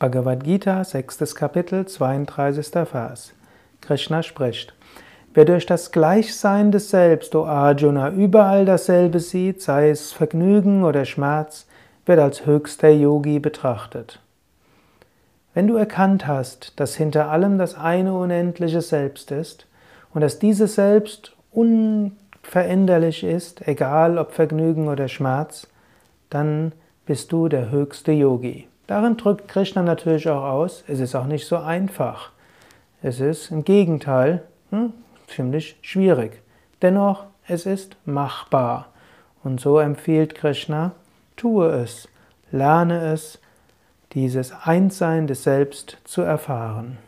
Bhagavad Gita, sechstes Kapitel, 32. Vers. Krishna spricht. Wer durch das Gleichsein des Selbst, o Arjuna, überall dasselbe sieht, sei es Vergnügen oder Schmerz, wird als höchster Yogi betrachtet. Wenn du erkannt hast, dass hinter allem das eine unendliche Selbst ist und dass dieses Selbst unveränderlich ist, egal ob Vergnügen oder Schmerz, dann bist du der höchste Yogi. Darin drückt Krishna natürlich auch aus, es ist auch nicht so einfach. Es ist im Gegenteil hm, ziemlich schwierig. Dennoch, es ist machbar. Und so empfiehlt Krishna, tue es, lerne es, dieses Einssein des Selbst zu erfahren.